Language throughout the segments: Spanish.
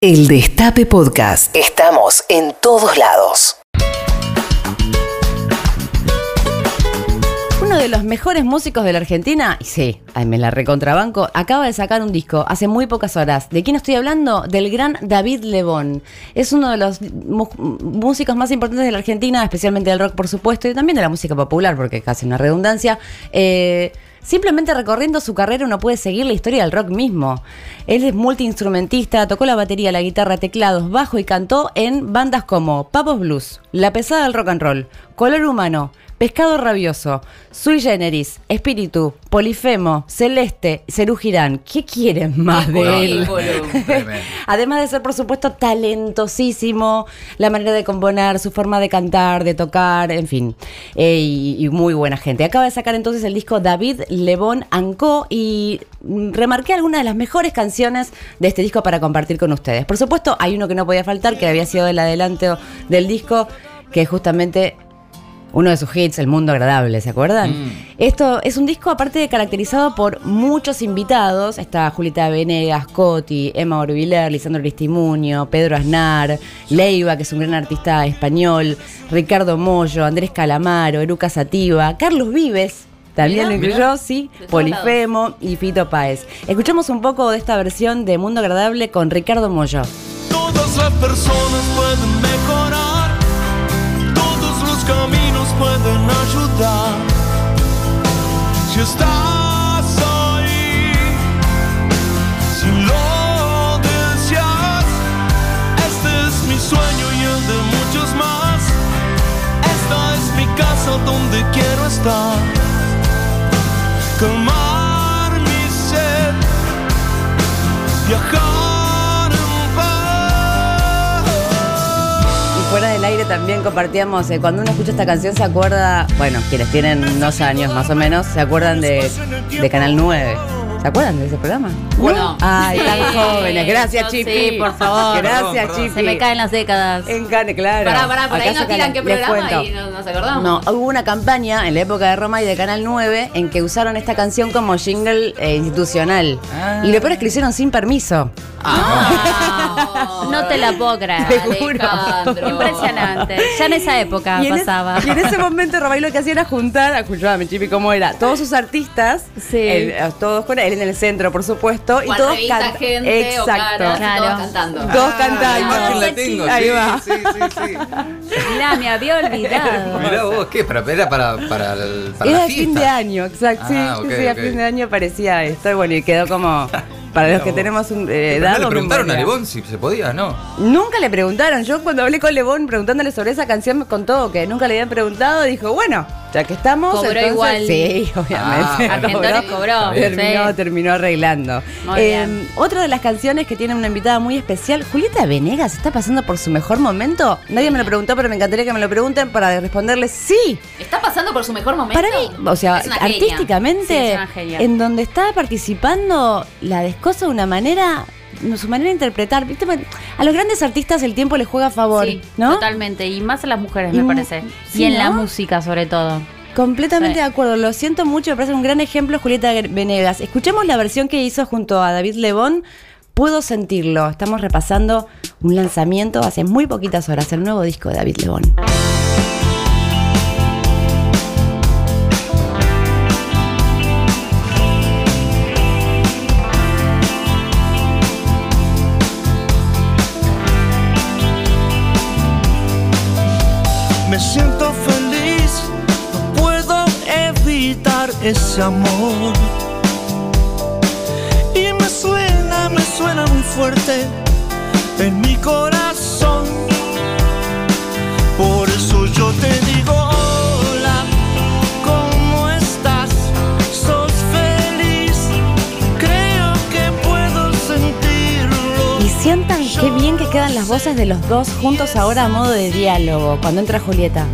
El Destape Podcast. Estamos en todos lados. Uno de los mejores músicos de la Argentina, y sí, ay, me la recontrabanco, acaba de sacar un disco hace muy pocas horas. ¿De quién estoy hablando? Del gran David Lebón. Es uno de los músicos más importantes de la Argentina, especialmente del rock, por supuesto, y también de la música popular, porque es casi una redundancia. Eh, Simplemente recorriendo su carrera uno puede seguir la historia del rock mismo. Él es multiinstrumentista, tocó la batería, la guitarra, teclados, bajo y cantó en bandas como Papos Blues, La Pesada del Rock and Roll, Color Humano, Pescado Rabioso, Sui Generis, Espíritu, Polifemo, Celeste, Cerú Girán. ¿Qué quieren más de él? Además de ser, por supuesto, talentosísimo, la manera de componer, su forma de cantar, de tocar, en fin, eh, y, y muy buena gente. Acaba de sacar entonces el disco David Lebón Ancó y remarqué algunas de las mejores canciones de este disco para compartir con ustedes. Por supuesto, hay uno que no podía faltar, que había sido el adelanto del disco, que justamente uno de sus hits, El Mundo Agradable, ¿se acuerdan? Esto es un disco aparte de caracterizado por muchos invitados. Está Julieta Venegas, Coti, Emma Orbiler, Lisandro Aristimuño, Pedro Aznar, Leiva, que es un gran artista español, Ricardo Mollo, Andrés Calamaro, Eruca Sativa, Carlos Vives. También lo incluyó, sí, Polifemo y Fito Páez. Escuchamos un poco de esta versión de Mundo Agradable con Ricardo Mollo. Todas las personas pueden mejorar, pueden ayudar. Si estás ahí, si lo deseas, este es mi sueño y el de muchos más. Esta es mi casa donde quiero estar. Calmar aire también compartíamos, eh, cuando uno escucha esta canción se acuerda, bueno, quienes tienen unos años más o menos, se acuerdan de, de Canal 9. ¿Se acuerdan de ese programa? No. Ay, tan jóvenes. Gracias, Yo Chipi. sí, por favor. Gracias, Perdón, perdón. Chipi. Se me caen las décadas. En Cane, claro. Pará, pará, por ahí Acá nos tiran qué programa cuento. y no nos acordamos. No, hubo una campaña en la época de Roma y de Canal 9 en que usaron esta canción como jingle eh, institucional. Ah. Y lo peor es que lo hicieron sin permiso. No, No te la puedo creer. Te juro. Alejandro. Impresionante. Ya en esa época Y en, es- pasaba. y en ese momento Romay lo que hacía era juntar, escuchame Chipi cómo era, todos sus artistas, Sí. eh, todos con él en el centro por supuesto, y todos revista, canta- gente o Exacto. caras, Claro. todos cantando. Todos Ah, cantando. La imagen la tengo, Ahí sí, va. sí, sí, sí. Mirá, me había olvidado. Mirá vos, ¿qué? ¿Para, era para, para, el- para Era la fin de año, exacto. sí, Ah, sí, ok, sí, a fin de año parecía esto. Y bueno, y quedó como. Para los que tenemos un, eh, Pero edad. no le o preguntaron a. Lebón si se podía, ¿no? Nunca le preguntaron. Yo cuando hablé con Lebón preguntándole sobre esa canción me contó que nunca le habían preguntado. Dijo, bueno, ya que estamos. Cobró entonces- igual. Sí, obviamente. Ah, cobró, Terminó, sí. terminó arreglando. Eh, bien. otra de las canciones que tiene una invitada muy especial, Julieta Venegas, ¿está pasando por su mejor momento? Nadie me lo preguntó, pero me encantaría que me lo pregunten para responderles sí. ¿Está pasando por su mejor momento? Para mí, o sea, artísticamente, Sí, en donde está participando, la descosa de una manera, su manera de interpretar. ¿viste? A los grandes artistas el tiempo les juega a favor, Sí, ¿no? totalmente. Y más a las mujeres, Y me parece. sí, y en ¿no? la música, sobre todo. Completamente Sí. de acuerdo, lo siento mucho, me parece un gran ejemplo Julieta Venegas. Escuchemos la versión que hizo junto a David Lebón. Puedo sentirlo. Estamos repasando un lanzamiento hace muy poquitas horas, el nuevo disco de David Lebón. Siento feliz, no puedo evitar ese amor. Y me suena, me suena muy fuerte en mi corazón. Por eso yo te digo, sientan qué bien que quedan las voces de los dos juntos ahora a modo de diálogo, cuando entra Julieta.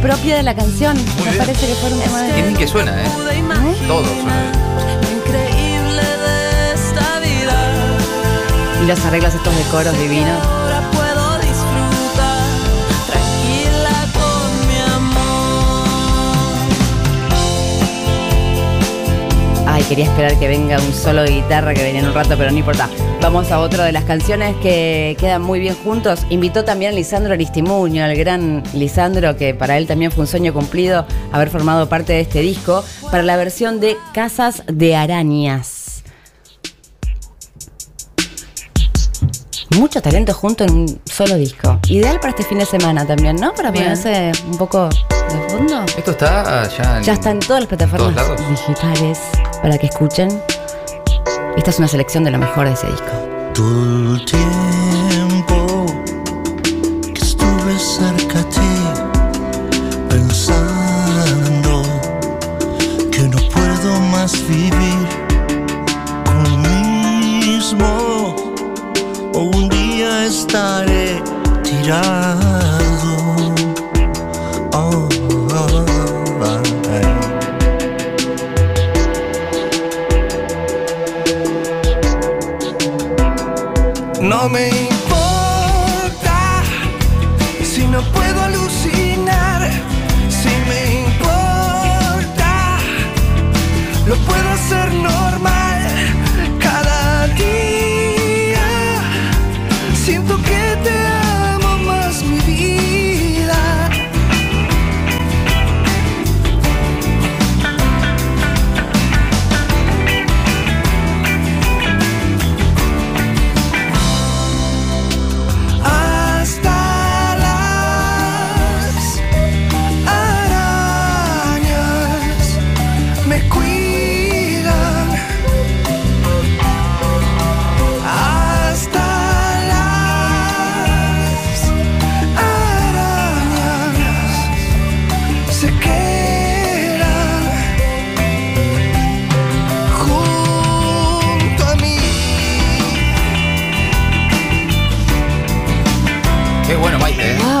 Apropia de la canción. Me bien. parece que fue un tema Qué bien de... que suena, ¿eh? imaginar Todo suena. lo increíble de esta vida. Y los arreglos estos de coros divinos. Ahora puedo disfrutar tranquila con mi amor. Ay, quería esperar que venga un solo de guitarra que venía en un rato, pero no importa. Vamos a otra de las canciones que quedan muy bien juntos. Invitó también a Lisandro Aristimuño, al gran Lisandro, que para él también fue un sueño cumplido haber formado parte de este disco, para la versión de Casas de Arañas. Mucho talento junto en un solo disco. Ideal para este fin de semana también, ¿no? Para Bien. ponerse un poco de fondo. Esto está ya en... Ya está en todas las plataformas digitales para que escuchen. Esta es una selección de lo mejor de ese disco. Todo el tiempo que estuve cerca a ti, pensando que no puedo más vivir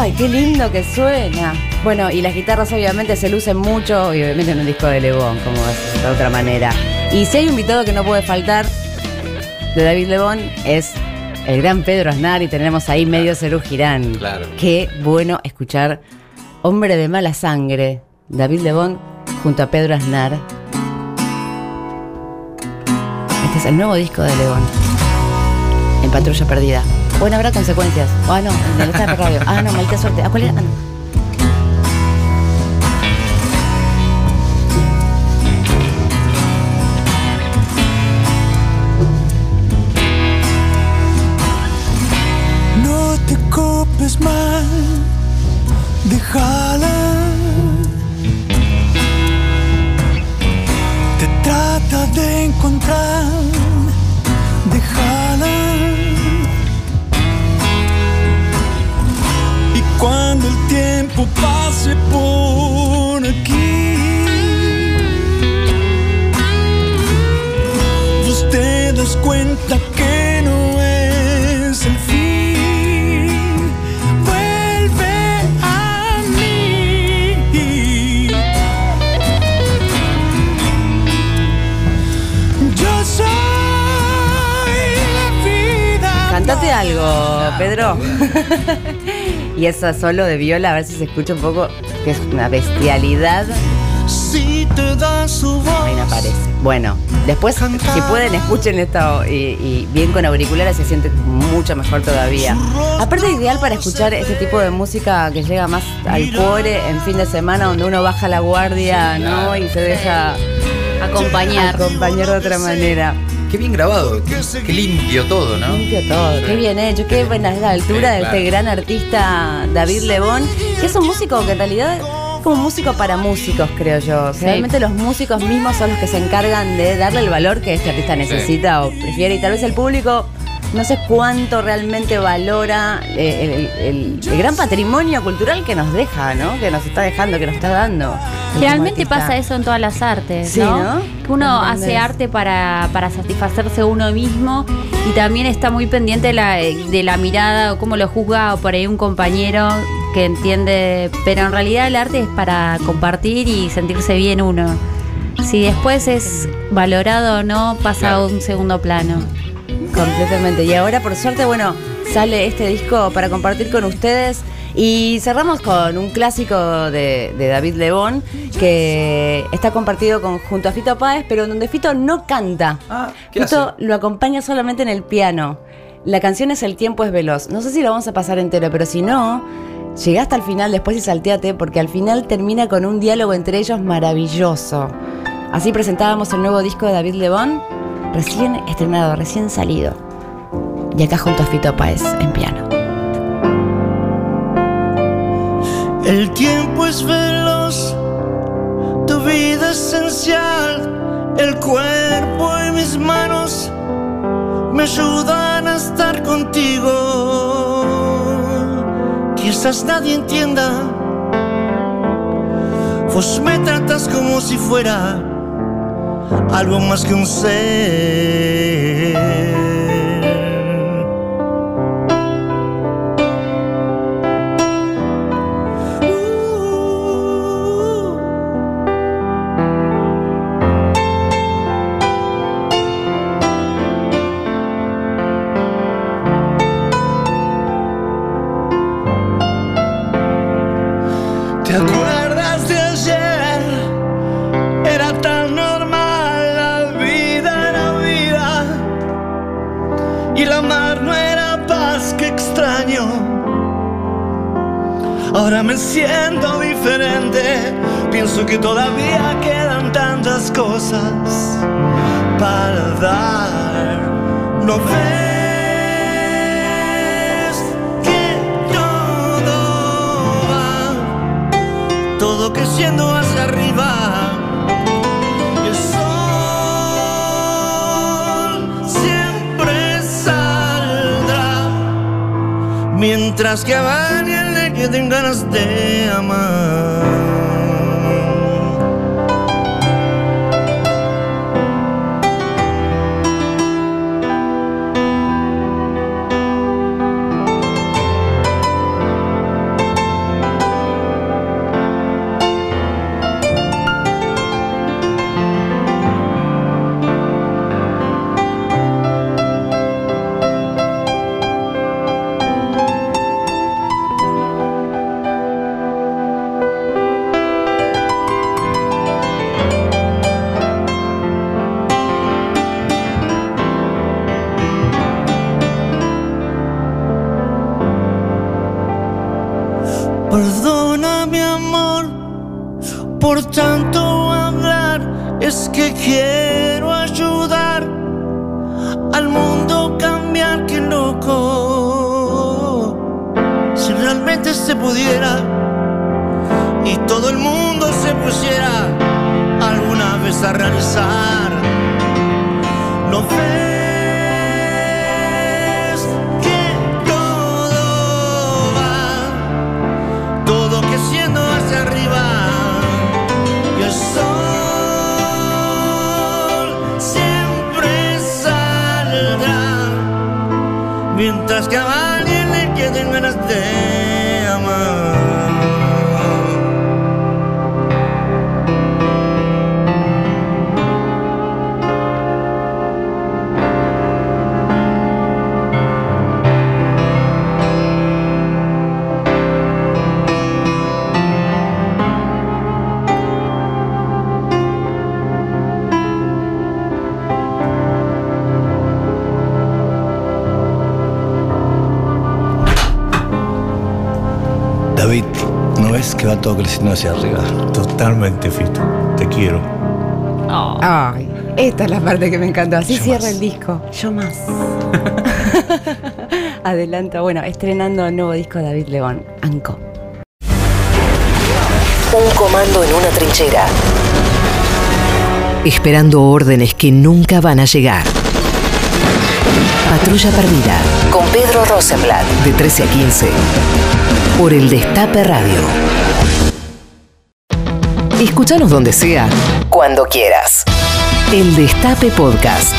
Ay, qué lindo que suena. Bueno, y las guitarras obviamente se lucen mucho, y obviamente en un disco de Lebón, como de otra manera. Y si hay un invitado que no puede faltar de David Lebón, es el gran Pedro Aznar, y tenemos ahí medio Cerú Girán. Claro. Qué bueno escuchar Hombre de mala sangre, David Lebón junto a Pedro Aznar. Este es el nuevo disco de Lebón. En Patrulla Perdida. Bueno, habrá consecuencias. Ah, no, en el de radio. Ah, no, maldita suerte. ¿A cuál era? Ah, no. Mal, déjala. Te trata de encontrar, pase por aquí, vos te das cuenta que no es el fin. Vuelve a mí. Yo soy la vida. Cantate algo, Pedro. y esa solo de viola, a ver si se escucha un poco, que es una bestialidad. Si te da su voz. Ahí no aparece. Bueno, después, si pueden, escuchen esto y, y bien con auriculares se siente mucho mejor todavía. Aparte, ideal para escuchar este tipo de música que llega más al core en fin de semana, donde uno baja la guardia, ¿no? Y se deja Acompañar. acompañar de otra manera. Qué bien grabado, qué, qué limpio todo, ¿no? Limpio todo, qué bien hecho, qué buena es la altura Sí, de este gran artista David Lebón, que es un músico que en realidad es como un músico para músicos, creo yo. Sí. Realmente los músicos mismos son los que se encargan de darle el valor que este artista necesita o prefiere, y tal vez el público no sé cuánto realmente valora eh, el, el- el gran patrimonio cultural que nos deja, ¿no? Que nos está dejando, que nos está dando. Generalmente artista. pasa eso en todas las artes, Sí, ¿no? ¿no? Que uno ¿Entendés? hace arte para, para satisfacerse uno mismo y también está muy pendiente de la, de la mirada o cómo lo juzga o por ahí un compañero que entiende, pero en realidad el arte es para compartir y sentirse bien uno. Si después es valorado o no, pasa Claro. a un segundo plano. Completamente. Y ahora, por suerte, bueno, sale este disco para compartir con ustedes. Y cerramos con un clásico de, de David Lebón que está compartido con, junto a Fito Páez, pero donde Fito no canta. Ah, ¿qué Fito hace? lo acompaña solamente en el piano. La canción es El tiempo es veloz. No sé si lo vamos a pasar entero, pero si no, llega hasta el final después y salteate, porque al final termina con un diálogo entre ellos maravilloso. Así presentábamos el nuevo disco de David Lebón, recién estrenado, recién salido. Y acá junto a Fito Páez en piano. El tiempo es veloz, tu vida esencial, el cuerpo y mis manos me ayudan a estar contigo. Quizás nadie entienda, vos me tratas como si fuera algo más que un ser. Y la mar no era paz que extraño. Ahora me siento diferente, pienso que todavía quedan tantas cosas para dar. No ves que todo va todo creciendo hacia arriba. Mientras que a alguien le queden ganas de amar. Tanto hablar, es que quiero ayudar al mundo cambiar, que loco. Si realmente se pudiera y todo el mundo se pusiera alguna vez a realizar, no ves mientras que va todo creciendo hacia arriba? Totalmente, Fito. Te quiero. Ay, esta es la parte que me encantó. Así Yo cierra más. el disco. Yo más. Adelanta, bueno, estrenando el nuevo disco de David León, Anco. Un comando en una trinchera. Esperando órdenes que nunca van a llegar. Patrulla Perdida. Con Pedro Rosenblatt. De 13 a 15. Por el Destape Radio. Escúchanos donde sea. Cuando quieras. El Destape Podcast.